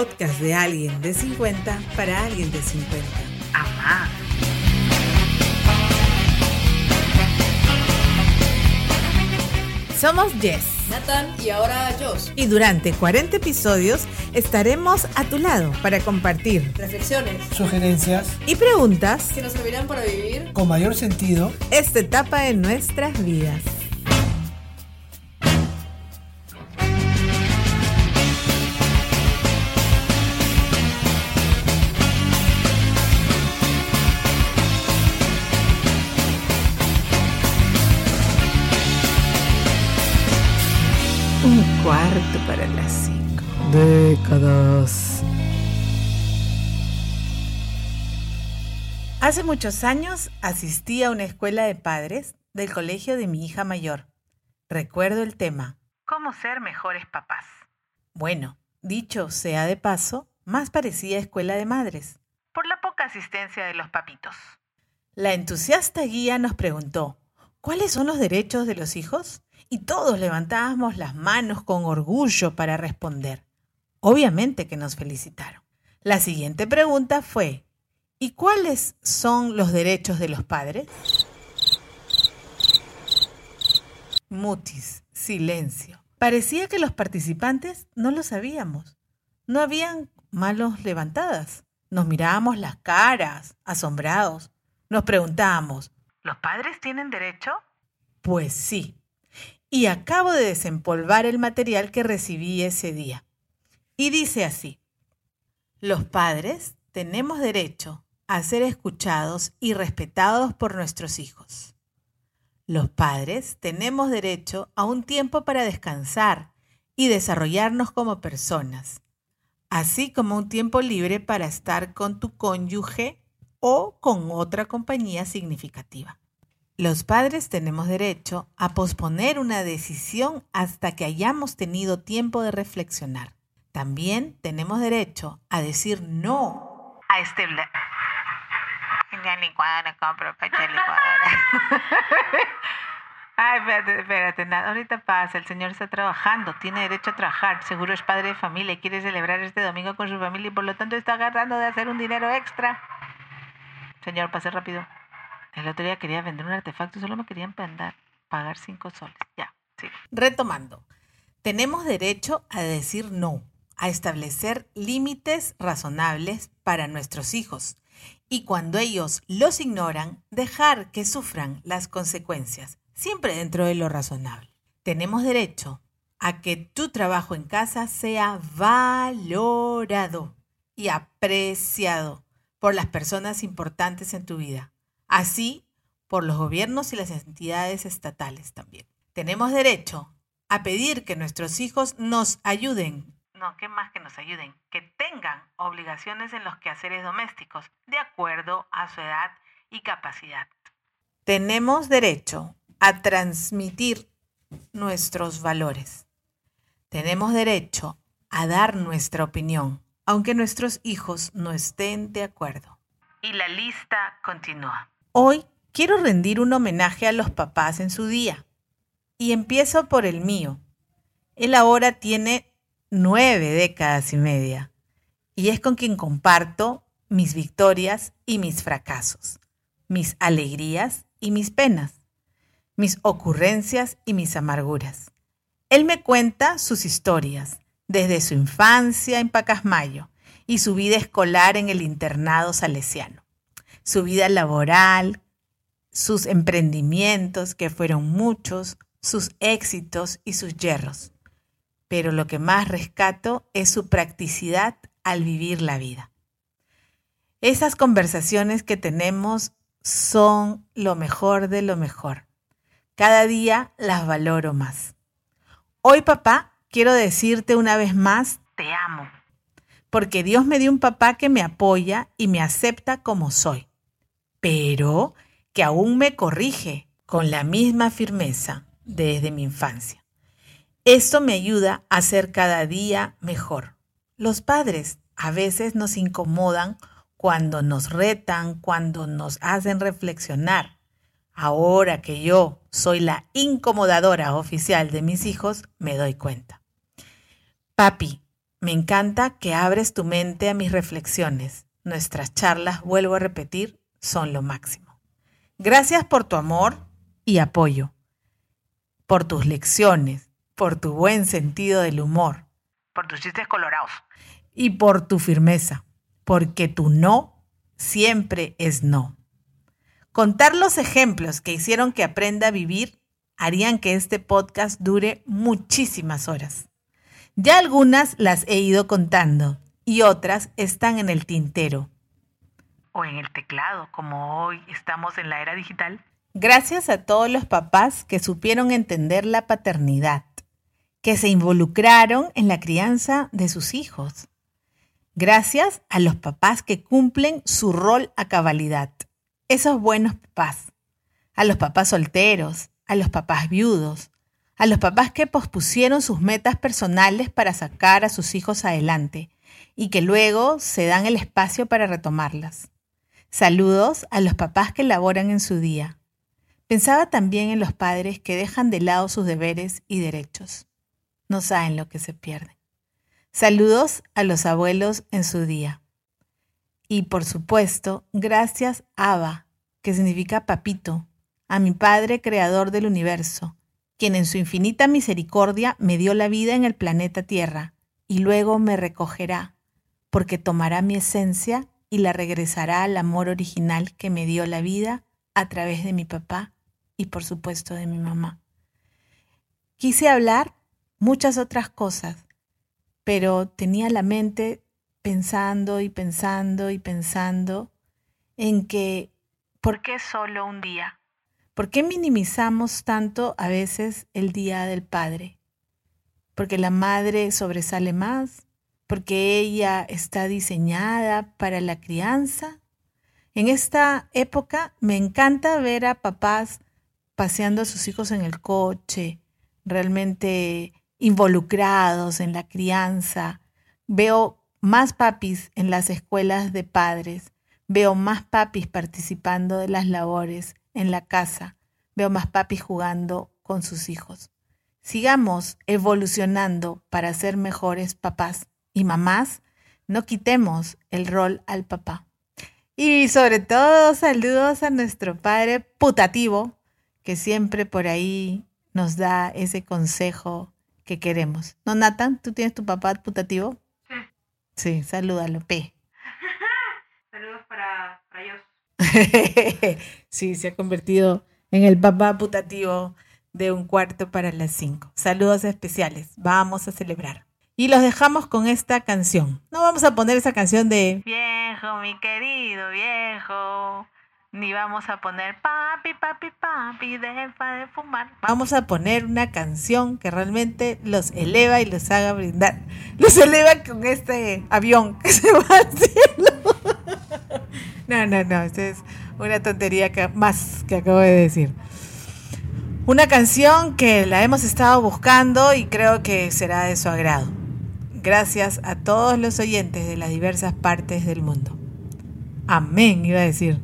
podcast de alguien de 50 para alguien de 50. Amá. Somos Jess. Nathan y ahora Josh. Y durante 40 episodios estaremos a tu lado para compartir Reflexiones sugerencias y preguntas que nos servirán para vivir con mayor sentido. esta etapa de nuestras vidas. Cuarto para las cinco. Décadas. Hace muchos años asistí a una escuela de padres del colegio de mi hija mayor. Recuerdo el tema, ¿cómo ser mejores papás? Bueno, dicho sea de paso, más parecía escuela de madres, por la poca asistencia de los papitos. La entusiasta guía nos preguntó, ¿cuáles son los derechos de los hijos? Y todos levantábamos las manos con orgullo para responder. Obviamente que nos felicitaron. La siguiente pregunta fue, ¿y cuáles son los derechos de los padres? Mutis, silencio. Parecía que los participantes no lo sabíamos. No habían manos levantadas. Nos mirábamos las caras, asombrados. Nos preguntábamos, ¿los padres tienen derecho? Pues sí. Y acabo de desempolvar el material que recibí ese día. Y dice así, los padres tenemos derecho a ser escuchados y respetados por nuestros hijos. Los padres tenemos derecho a un tiempo para descansar y desarrollarnos como personas, así como un tiempo libre para estar con tu cónyuge o con otra compañía significativa. Los padres tenemos derecho a posponer una decisión hasta que hayamos tenido tiempo de reflexionar. También tenemos derecho a decir no a este licuadora compro, pacha licuadora. Ay, espérate, espérate, ahorita pasa, el señor está trabajando, tiene derecho a trabajar, seguro es padre de familia y quiere celebrar este domingo con su familia y por lo tanto está agarrando de hacer un dinero extra. Señor, pase rápido. El otro día quería vender un artefacto y solo me querían pagar, pagar cinco soles. Ya, sí. Retomando, tenemos derecho a decir no, a establecer límites razonables para nuestros hijos y cuando ellos los ignoran, dejar que sufran las consecuencias, siempre dentro de lo razonable. Tenemos derecho a que tu trabajo en casa sea valorado y apreciado por las personas importantes en tu vida, así por los gobiernos y las entidades estatales también. Tenemos derecho a pedir que nuestros hijos nos ayuden. No, ¿qué más que nos ayuden? Que tengan obligaciones en los quehaceres domésticos, de acuerdo a su edad y capacidad. Tenemos derecho a transmitir nuestros valores. Tenemos derecho a dar nuestra opinión, aunque nuestros hijos no estén de acuerdo. Y la lista continúa. Hoy quiero rendir un homenaje a los papás en su día. Y empiezo por el mío. Él ahora tiene nueve décadas y media. Y es con quien comparto mis victorias y mis fracasos, mis alegrías y mis penas, mis ocurrencias y mis amarguras. Él me cuenta sus historias, desde su infancia en Pacasmayo y su vida escolar en el internado salesiano, su vida laboral, sus emprendimientos, que fueron muchos, sus éxitos y sus yerros. Pero lo que más rescato es su practicidad al vivir la vida. Esas conversaciones que tenemos son lo mejor de lo mejor. Cada día las valoro más. Hoy, papá, quiero decirte una vez más, te amo. Porque Dios me dio un papá que me apoya y me acepta como soy. Pero que aún me corrige con la misma firmeza desde mi infancia. Esto me ayuda a ser cada día mejor. Los padres a veces nos incomodan cuando nos retan, cuando nos hacen reflexionar. Ahora que yo soy la incomodadora oficial de mis hijos, me doy cuenta. Papi, Me encanta que abres tu mente a mis reflexiones. Nuestras charlas, vuelvo a repetir, son lo máximo. Gracias por tu amor y apoyo, por tus lecciones, por tu buen sentido del humor, por tus chistes colorados y por tu firmeza, porque tu no siempre es no. Contar los ejemplos que hicieron que aprenda a vivir harían que este podcast dure muchísimas horas. Ya algunas las he ido contando y otras están en el tintero o en el teclado, como hoy estamos en la era digital. Gracias a todos los papás que supieron entender la paternidad, que se involucraron en la crianza de sus hijos. Gracias a los papás que cumplen su rol a cabalidad. Esos buenos papás. A los papás solteros, a los papás viudos, a los papás que pospusieron sus metas personales para sacar a sus hijos adelante y que luego se dan el espacio para retomarlas. Saludos a los papás que laboran en su día. Pensaba también en los padres que dejan de lado sus deberes y derechos. No saben lo que se pierden. Saludos a los abuelos en su día. Y por supuesto, gracias Abba, que significa papito, a mi Padre Creador del universo, quien en su infinita misericordia me dio la vida en el planeta Tierra y luego me recogerá, porque tomará mi esencia y la regresará al amor original que me dio la vida a través de mi papá y por supuesto de mi mamá. Quise hablar muchas otras cosas, pero tenía la mente pensando y pensando y pensando en que, ¿por qué solo un día? ¿Por qué minimizamos tanto a veces el Día del Padre? Porque la madre sobresale más, porque ella está diseñada para la crianza. En esta época me encanta ver a papás paseando a sus hijos en el coche, realmente involucrados en la crianza. Veo más papis en las escuelas de padres, veo más papis participando de las labores en la casa, veo más papis jugando con sus hijos. Sigamos evolucionando para ser mejores papás y mamás, no quitemos el rol al papá. Y sobre todo saludos a nuestro padre putativo, que siempre por ahí nos da ese consejo que queremos. ¿No, Nathan? ¿Tú tienes tu papá putativo? Sí. Sí, salúdalo, P. Saludos para, para ellos. sí, se ha convertido en el papá putativo de un cuarto para las cinco. Saludos especiales. Vamos a celebrar. Y los dejamos con esta canción. No vamos a poner esa canción de Viejo, mi querido viejo. Ni vamos a poner papi, papi, papi, deja de fumar. Vamos a poner una canción que realmente los eleva y los haga brindar. Los eleva con este avión que se va al cielo. No, no, no, esa es una tontería que, más que acabo de decir. Una canción que la hemos estado buscando y creo que será de su agrado. Gracias a todos los oyentes de las diversas partes del mundo. Amén, iba a decir.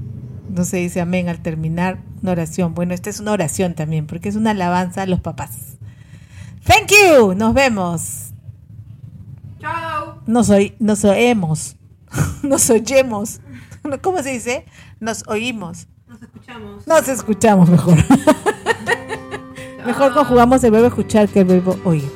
No se dice amén al terminar una oración. Bueno, esta es una oración también, porque es una alabanza a los papás. Thank you. Nos vemos. Chao. Nos, oí, nos oemos. Nos oyemos. ¿Cómo se dice? Nos oímos. Nos escuchamos. Nos escuchamos mejor. mejor conjugamos el verbo escuchar que el verbo oír.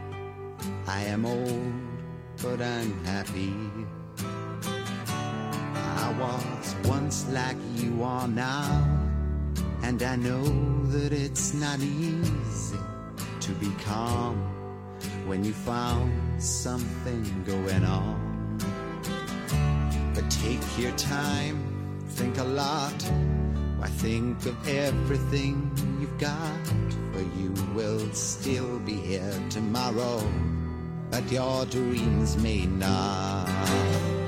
I am old, but I'm happy. I was once like you are now. And I know that it's not easy to be calm when you found something going on. But take your time, think a lot. Why think of everything you've got for you will still be here tomorrow, but your dreams may not.